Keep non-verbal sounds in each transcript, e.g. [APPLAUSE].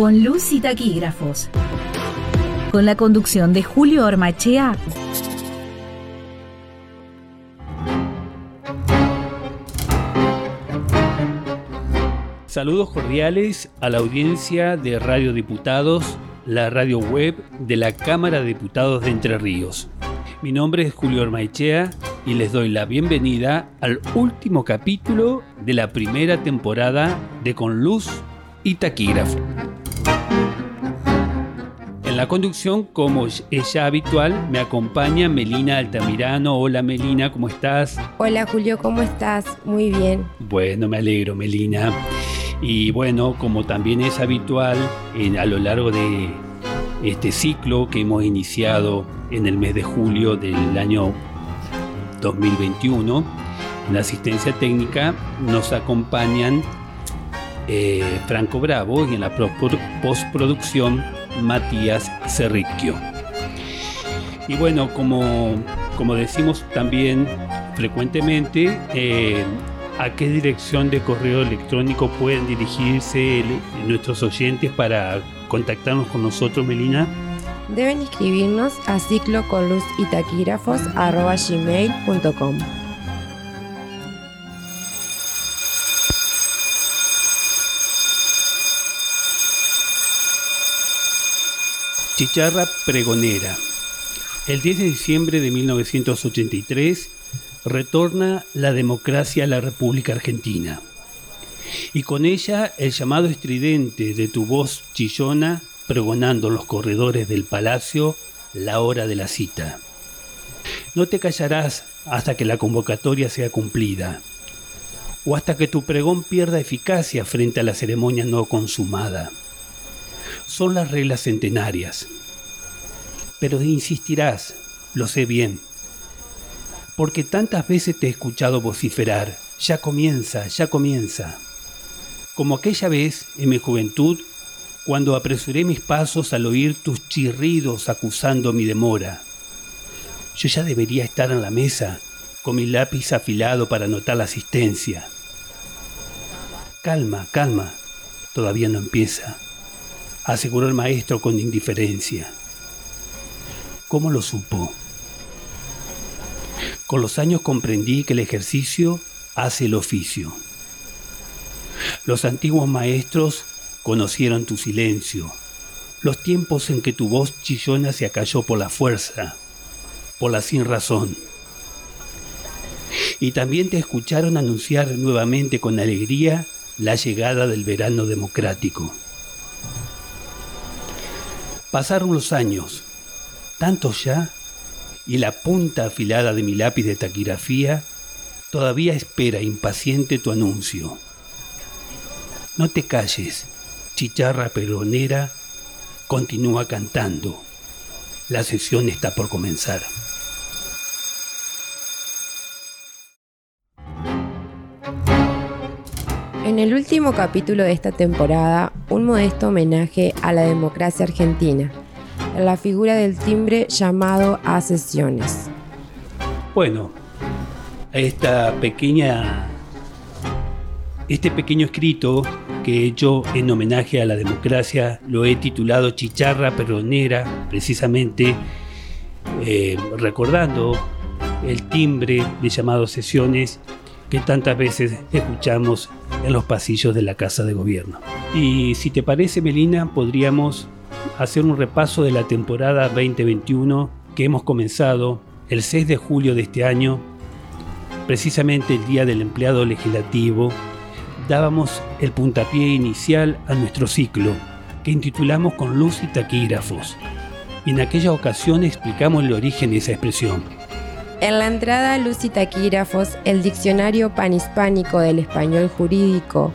con luz y taquígrafos. Con la conducción de Julio Ormachea. Saludos cordiales a la audiencia de Radio Diputados, la radio web de la Cámara de Diputados de Entre Ríos. Mi nombre es Julio Ormaichea y les doy la bienvenida al último capítulo de la primera temporada de Con Luz y Taquígrafo. En la conducción, como es ya habitual, me acompaña Melina Altamirano. Hola Melina, ¿cómo estás? Hola Julio, ¿cómo estás? Muy bien. Bueno, me alegro Melina. Y bueno, como también es habitual a lo largo de este ciclo que hemos iniciado en el mes de julio del año 2021, en la asistencia técnica nos acompañan eh, Franco Bravo y en la postproducción Matías Cerricchio. Y bueno, como, como decimos también frecuentemente, eh, ¿A qué dirección de correo electrónico pueden dirigirse nuestros oyentes para contactarnos con nosotros, Melina? Deben escribirnos a ciclo Chicharra Pregonera. El 10 de diciembre de 1983 retorna la democracia a la República Argentina. Y con ella el llamado estridente de tu voz chillona pregonando en los corredores del palacio la hora de la cita. No te callarás hasta que la convocatoria sea cumplida, o hasta que tu pregón pierda eficacia frente a la ceremonia no consumada. Son las reglas centenarias. Pero insistirás, lo sé bien, porque tantas veces te he escuchado vociferar, ya comienza, ya comienza. Como aquella vez, en mi juventud, cuando apresuré mis pasos al oír tus chirridos acusando mi demora. Yo ya debería estar en la mesa, con mi lápiz afilado para anotar la asistencia. Calma, calma, todavía no empieza, aseguró el maestro con indiferencia. ¿Cómo lo supo? Con los años comprendí que el ejercicio hace el oficio. Los antiguos maestros conocieron tu silencio, los tiempos en que tu voz chillona se acalló por la fuerza, por la sin razón. Y también te escucharon anunciar nuevamente con alegría la llegada del verano democrático. Pasaron los años, tantos ya, y la punta afilada de mi lápiz de taquigrafía todavía espera impaciente tu anuncio. No te calles, chicharra peronera, continúa cantando. La sesión está por comenzar. En el último capítulo de esta temporada, un modesto homenaje a la democracia argentina la figura del timbre llamado a sesiones. Bueno, esta pequeña, este pequeño escrito que he hecho en homenaje a la democracia lo he titulado Chicharra Perronera, precisamente eh, recordando el timbre de llamado sesiones que tantas veces escuchamos en los pasillos de la Casa de Gobierno. Y si te parece, Melina, podríamos hacer un repaso de la temporada 2021 que hemos comenzado el 6 de julio de este año, precisamente el Día del Empleado Legislativo, dábamos el puntapié inicial a nuestro ciclo, que intitulamos con luz y taquígrafos. Y en aquella ocasión explicamos el origen de esa expresión. En la entrada Luz y Taquígrafos, el diccionario panhispánico del español jurídico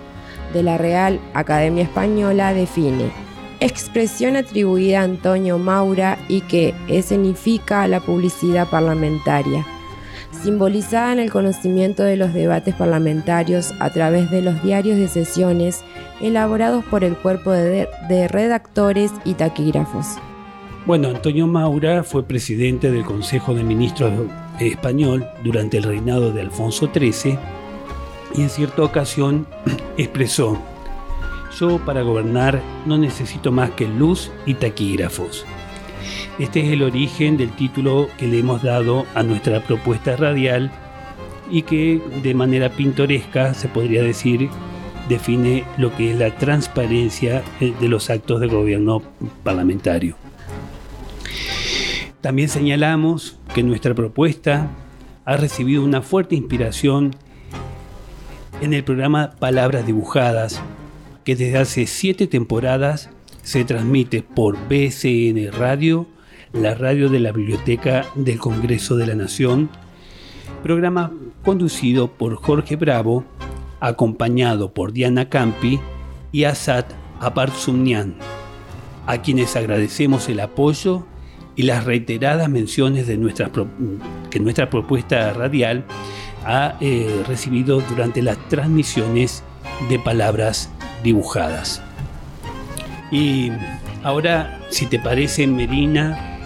de la Real Academia Española define expresión atribuida a Antonio Maura y que escenifica la publicidad parlamentaria, simbolizada en el conocimiento de los debates parlamentarios a través de los diarios de sesiones elaborados por el cuerpo de, redactores y taquígrafos. Bueno, Antonio Maura fue presidente del Consejo de Ministros español durante el reinado de Alfonso XIII y en cierta ocasión [CLEARS THROAT] expresó Yo para gobernar no necesito más que luz y taquígrafos. Este es el origen del título que le hemos dado a nuestra propuesta radial y que de manera pintoresca se podría decir define lo que es la transparencia eh, de los actos de gobierno parlamentario. También señalamos que nuestra propuesta ha recibido una fuerte inspiración en el programa Palabras Dibujadas, que desde hace siete temporadas se transmite por BCN Radio, la radio de la Biblioteca del Congreso de la Nación, programa conducido por Jorge Bravo, acompañado por Diana Campi y Asad Apartsumnian, a quienes agradecemos el apoyo y las reiteradas menciones de nuestra, que nuestra propuesta radial ha eh, recibido durante las transmisiones de palabras dibujadas. Y ahora, si te parece, Merina,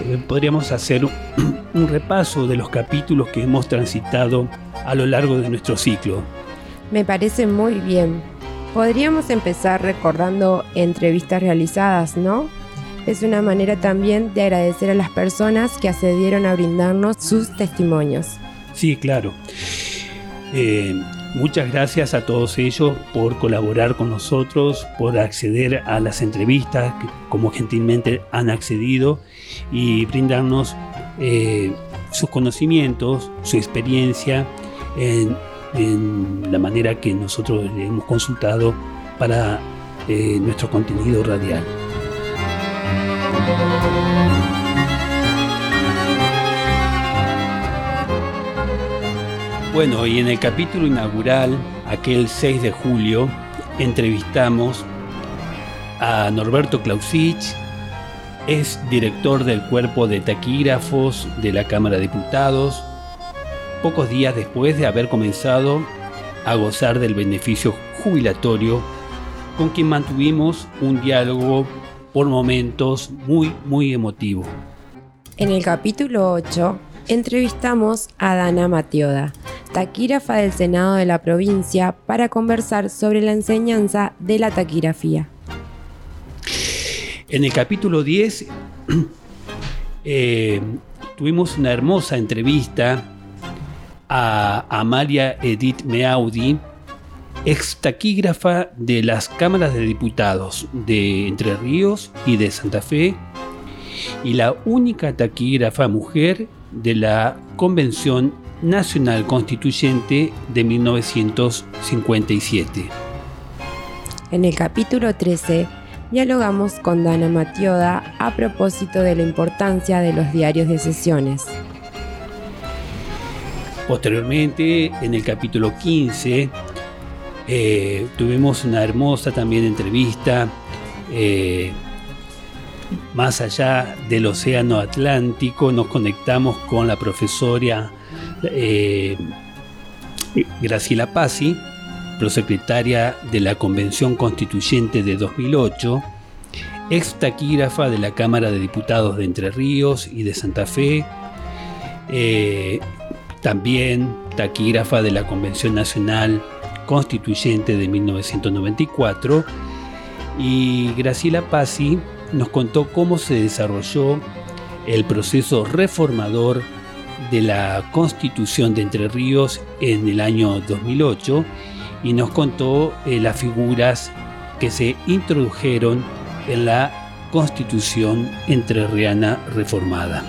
eh, podríamos hacer [CLEARS THROAT] un repaso de los capítulos que hemos transitado a lo largo de nuestro ciclo. Me parece muy bien. Podríamos empezar recordando entrevistas realizadas, ¿no? Es una manera también de agradecer a las personas que accedieron a brindarnos sus testimonios. Sí, claro. Eh, muchas gracias a todos ellos por colaborar con nosotros, por acceder a las entrevistas, como gentilmente han accedido, y brindarnos eh, sus conocimientos, su experiencia en, la manera que nosotros hemos consultado para eh, nuestro contenido radial. Bueno, y en el capítulo inaugural, aquel 6 de julio, entrevistamos a Norberto Clausich, es director del cuerpo de taquígrafos de la Cámara de Diputados, pocos días después de haber comenzado a gozar del beneficio jubilatorio, con quien mantuvimos un diálogo por momentos muy, muy emotivo. En el capítulo 8 entrevistamos a Dana Matioda, taquígrafa del Senado de la provincia, para conversar sobre la enseñanza de la taquigrafía. En el capítulo 10 [CLEARS THROAT] eh, tuvimos una hermosa entrevista a Amalia Edith Meaudi, ex taquígrafa de las cámaras de diputados de Entre Ríos y de Santa Fe, y la única taquígrafa mujer de la Convención Nacional Constituyente de 1957. En el capítulo 13 dialogamos con Dana Matioda a propósito de la importancia de los diarios de sesiones. Posteriormente, en el capítulo 15, eh, tuvimos una hermosa también entrevista eh, más allá del Océano Atlántico, nos conectamos con la profesora eh, Graciela Pazzi, prosecretaria de la Convención Constituyente de 2008, ex taquígrafa de la Cámara de Diputados de Entre Ríos y de Santa Fe, eh, también taquígrafa de la Convención Nacional Constituyente de 1994, y Graciela Pazzi nos contó cómo se desarrolló el proceso reformador de la Constitución de Entre Ríos en el año 2008 y nos contó eh, las figuras que se introdujeron en la Constitución entrerriana reformada.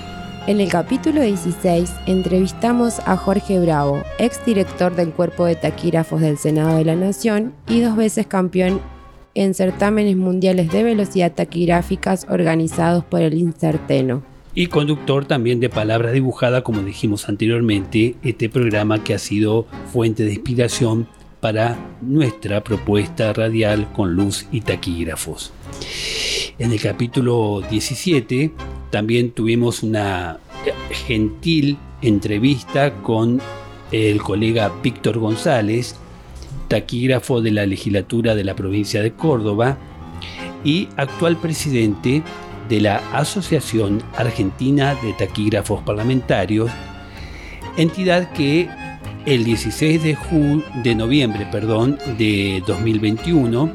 En el capítulo 16 entrevistamos a Jorge Bravo, exdirector del Cuerpo de Taquígrafos del Senado de la Nación y dos veces campeón en certámenes mundiales de velocidad taquigráficas organizados por el Incerteno. Y conductor también de Palabras Dibujadas, como dijimos anteriormente, este programa que ha sido fuente de inspiración para nuestra propuesta radial con luz y taquígrafos. En el capítulo 17 también tuvimos una gentil entrevista con el colega Víctor González, taquígrafo de la legislatura de la provincia de Córdoba y actual presidente de la Asociación Argentina de Taquígrafos Parlamentarios, entidad que el 16 de, de noviembre perdón, de 2021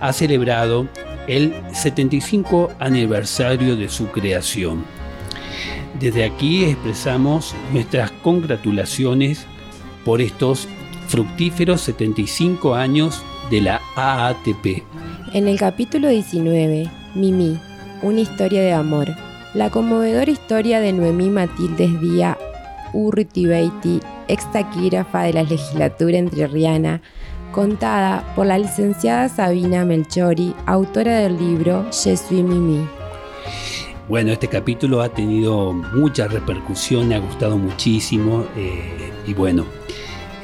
ha celebrado el 75 aniversario de su creación. Desde aquí expresamos nuestras congratulaciones por estos fructíferos 75 años de la AATP. En el capítulo 19, Mimi, una historia de amor, la conmovedora historia de Noemí Matildes Díaz Urritibeiti, ex taquígrafa de la legislatura entrerriana, contada por la licenciada Sabina Melchori, autora del libro Je suis Mimi. Bueno, este capítulo ha tenido mucha repercusión, ha gustado muchísimo eh, y bueno,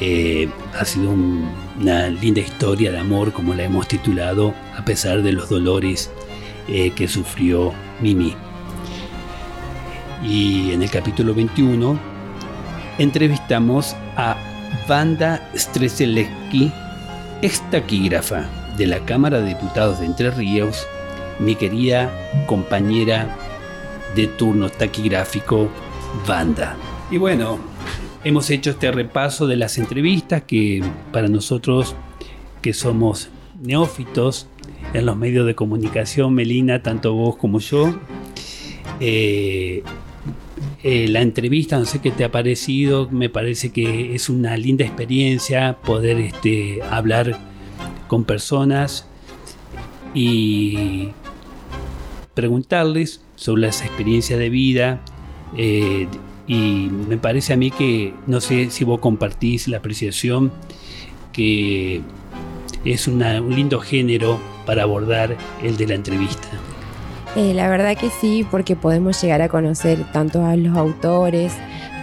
eh, ha sido una linda historia de amor como la hemos titulado a pesar de los dolores eh, que sufrió Mimi. Y en el capítulo 21 entrevistamos a Wanda Streselewski, ex taquígrafa de la Cámara de Diputados de Entre Ríos, mi querida compañera de turno taquigráfico, Wanda. Y bueno, hemos hecho este repaso de las entrevistas que para nosotros que somos neófitos en los medios de comunicación, Melina, tanto vos como yo, eh, eh, la entrevista, no sé qué te ha parecido, me parece que es una linda experiencia poder este, hablar con personas y preguntarles sobre las experiencias de vida. Eh, y me parece a mí que, no sé si vos compartís la apreciación, que es un lindo género para abordar el de la entrevista. Eh, la verdad que sí, porque podemos llegar a conocer tanto a los autores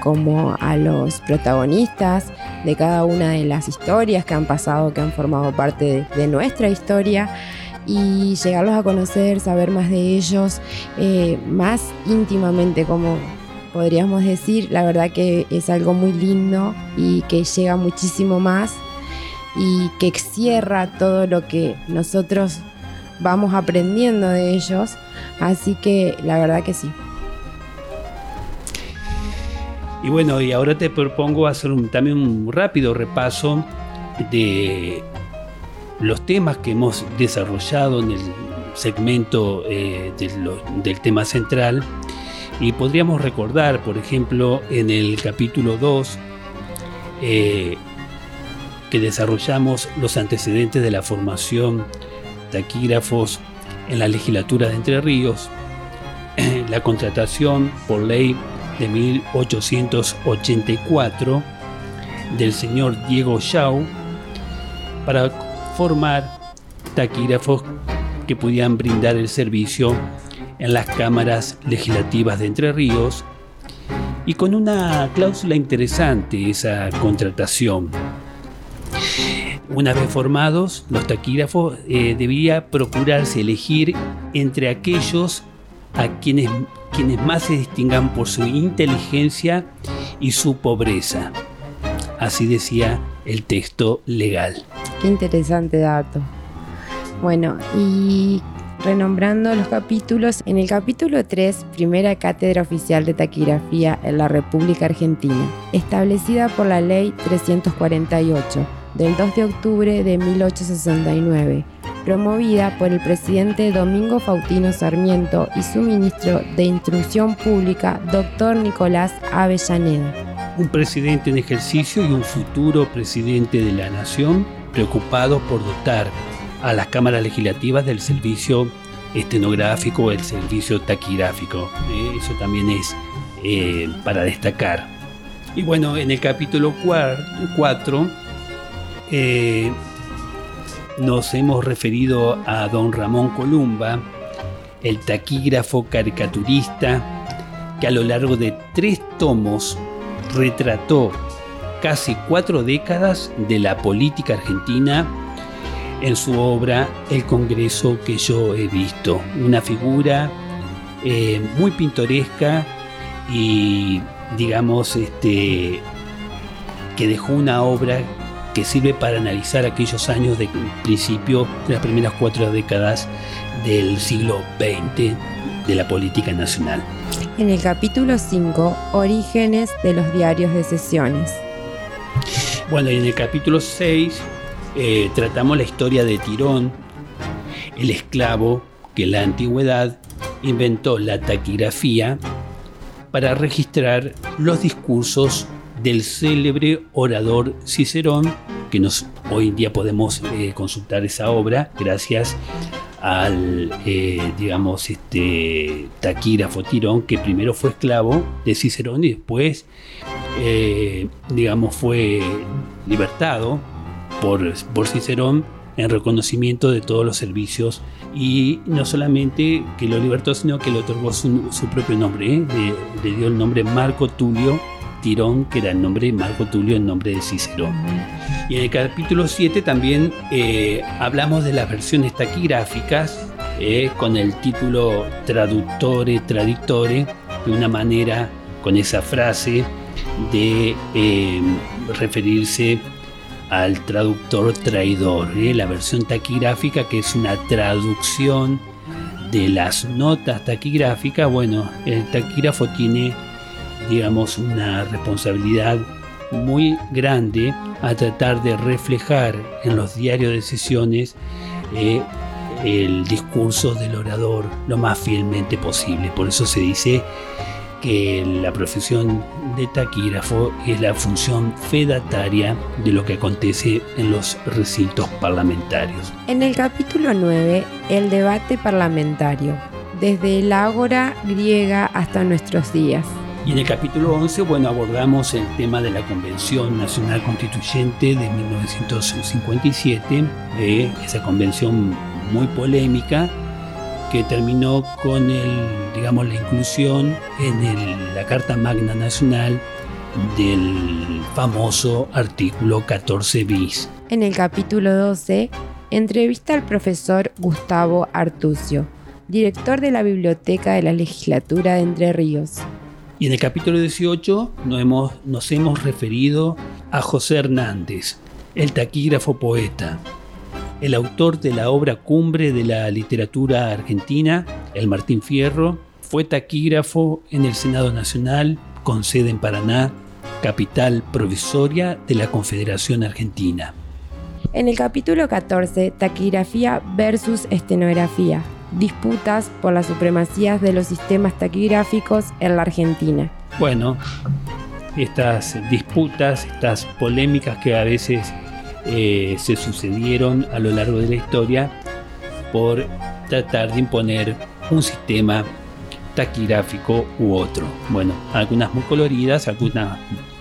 como a los protagonistas de cada una de las historias que han pasado, que han formado parte de, nuestra historia y llegarlos a conocer, saber más de ellos, eh, más íntimamente, como podríamos decir, la verdad que es algo muy lindo y que llega muchísimo más y que cierra todo lo que nosotros vamos aprendiendo de ellos Así que la verdad que sí. Y bueno, y ahora te propongo hacer también un rápido repaso de los temas que hemos desarrollado en el segmento eh, del tema central. Y podríamos recordar, por ejemplo, en el capítulo 2, eh, que desarrollamos los antecedentes de la formación taquígrafos en la legislatura de Entre Ríos, [CLEARS THROAT] la contratación por ley de 1884 del señor Diego Shaw para formar taquígrafos que pudieran brindar el servicio en las cámaras legislativas de Entre Ríos. Y con una cláusula interesante esa contratación una vez formados, los taquígrafos eh, debía procurarse elegir entre aquellos a quienes, quienes más se distingan por su inteligencia y su pobreza. Así decía el texto legal. Qué interesante dato. Bueno, y renombrando los capítulos, en el capítulo 3, primera cátedra oficial de taquigrafía en la República Argentina, establecida por la Ley 348 del 2 de octubre de 1869, promovida por el presidente Domingo Fautino Sarmiento y su ministro de Instrucción Pública, doctor Nicolás Avellaneda. Un presidente en ejercicio y un futuro presidente de la Nación preocupado por dotar a las cámaras legislativas del servicio estenográfico, el servicio taquigráfico. Eh, eso también es eh, para destacar. Y bueno, en el capítulo 4 eh, nos hemos referido a don Ramón Columba, el taquígrafo caricaturista que a lo largo de tres tomos retrató casi cuatro décadas de la política argentina en su obra El Congreso que yo he visto. Una figura eh, muy pintoresca y digamos este, que dejó una obra que sirve para analizar aquellos años de principio de las primeras cuatro décadas del siglo XX de la política nacional. En el capítulo 5, Orígenes de los diarios de sesiones. Bueno, y en el capítulo 6 eh, tratamos la historia de Tirón el esclavo que en la antigüedad inventó la taquigrafía para registrar los discursos del célebre orador Cicerón, que nos, hoy en día podemos eh, consultar esa obra gracias al, eh, digamos, este taquígrafo Tirón, que primero fue esclavo de Cicerón y después, eh, digamos, fue libertado por, por Cicerón en reconocimiento de todos los servicios y no solamente que lo libertó, sino que le otorgó su, propio nombre, ¿eh? le, dio el nombre Marco Tulio Tirón, que era el nombre Marco Tulio, el nombre de Cicerón. Y en el capítulo 7 también eh, hablamos de las versiones taquigráficas eh, con el título Traductore, Traditore, de una manera con esa frase de referirse al traductor traidor, ¿eh? la versión taquigráfica que es una traducción de las notas taquigráficas. Bueno, el taquígrafo tiene, digamos, una responsabilidad muy grande a tratar de reflejar en los diarios de sesiones eh, el discurso del orador lo más fielmente posible. Por eso se dice que la profesión de taquígrafo es la función fedataria de lo que acontece en los recintos parlamentarios. En el capítulo 9, el debate parlamentario, desde el ágora griega hasta nuestros días. Y en el capítulo 11, bueno, abordamos el tema de la Convención Nacional Constituyente de 1957, eh, esa convención muy polémica que terminó con el, digamos, la inclusión en la Carta Magna Nacional del famoso artículo 14 bis. En el capítulo 12, entrevista al profesor Gustavo Artucio, director de la Biblioteca de la Legislatura de Entre Ríos. Y en el capítulo 18 nos hemos, referido a José Hernández, el taquígrafo poeta, el autor de la obra cumbre de la literatura argentina, el Martín Fierro, fue taquígrafo en el Senado Nacional, con sede en Paraná, capital provisoria de la Confederación Argentina. En el capítulo 14, Taquigrafía versus Estenografía, disputas por las supremacías de los sistemas taquigráficos en la Argentina. Bueno, estas disputas, estas polémicas que a veces eh, se sucedieron a lo largo de la historia por tratar de imponer un sistema taquigráfico u otro. Bueno, algunas muy coloridas, algunas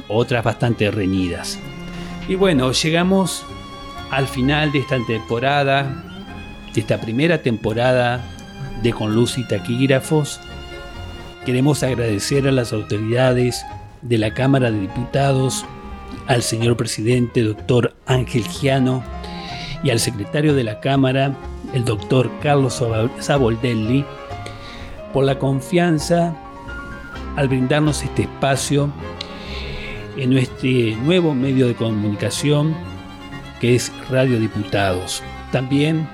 otras bastante reñidas. Y bueno, llegamos al final de esta temporada, de esta primera temporada de Con Luz y Taquígrafos. Queremos agradecer a las autoridades de la Cámara de Diputados al señor presidente, doctor Ángel Giano, y al secretario de la Cámara, el doctor Carlos Saboldelli, por la confianza al brindarnos este espacio en nuestro nuevo medio de comunicación que es Radio Diputados. También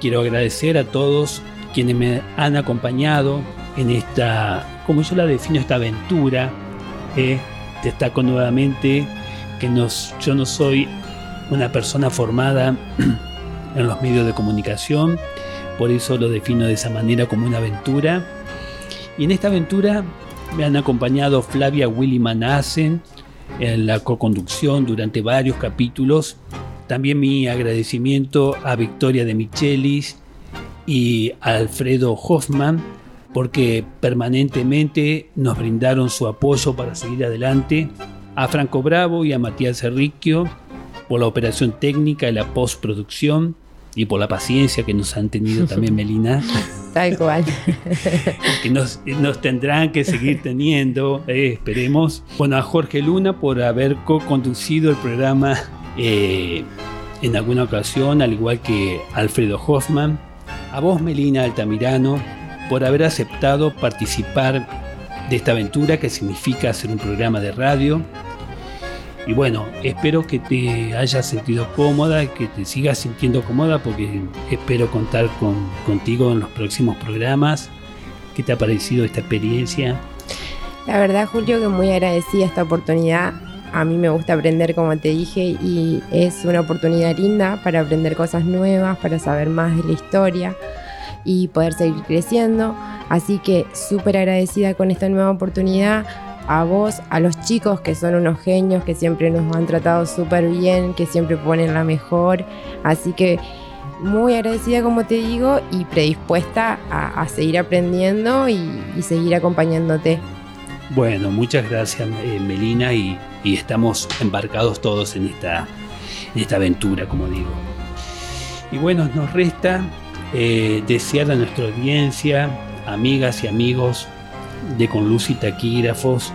quiero agradecer a todos quienes me han acompañado en esta, como yo la defino, esta aventura. Eh, destaco nuevamente que yo no soy una persona formada [CLEARS THROAT] en los medios de comunicación, por eso lo defino de esa manera como una aventura. Y en esta aventura me han acompañado Flavia Willy Manassen en la co-conducción durante varios capítulos. También mi agradecimiento a Victoria de Michelis y a Alfredo Hoffman porque permanentemente nos brindaron su apoyo para seguir adelante a Franco Bravo y a Matías Enriquio por la operación técnica y la postproducción y por la paciencia que nos han tenido también [LAUGHS] Melina. Tal cual. que nos, tendrán que seguir teniendo, eh, esperemos. Bueno, a Jorge Luna por haber co-conducido el programa eh, en alguna ocasión, al igual que Alfredo Hoffman. A vos, Melina Altamirano, por haber aceptado participar de esta aventura que significa hacer un programa de radio. Y bueno, espero que te hayas sentido cómoda, que te sigas sintiendo cómoda porque espero contar con, contigo en los próximos programas. ¿Qué te ha parecido esta experiencia? La verdad, Julio, que muy agradecida esta oportunidad. A mí me gusta aprender, como te dije, y es una oportunidad linda para aprender cosas nuevas, para saber más de la historia y poder seguir creciendo. Así que súper agradecida con esta nueva oportunidad a vos, a los chicos que son unos genios, que siempre nos han tratado súper bien, que siempre ponen la mejor. Así que muy agradecida, como te digo, y predispuesta a, seguir aprendiendo y, seguir acompañándote. Bueno, muchas gracias eh, Melina y, estamos embarcados todos en esta, en esta aventura, como digo. Y bueno, nos resta eh, desear a nuestra audiencia, amigas y amigos de Con Luz y Taquígrafos,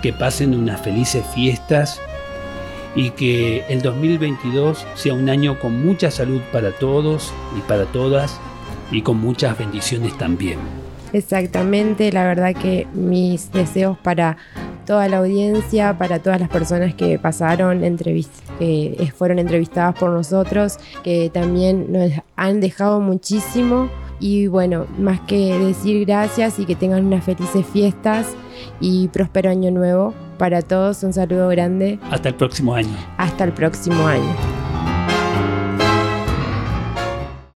que pasen unas felices fiestas y que el 2022 sea un año con mucha salud para todos y para todas y con muchas bendiciones también. Exactamente, la verdad que mis deseos para toda la audiencia, para todas las personas que pasaron, que fueron entrevistadas por nosotros, que también nos han dejado muchísimo. Y bueno, más que decir gracias y que tengan unas felices fiestas y próspero año nuevo para todos. Un saludo grande. Hasta el próximo año. Hasta el próximo año.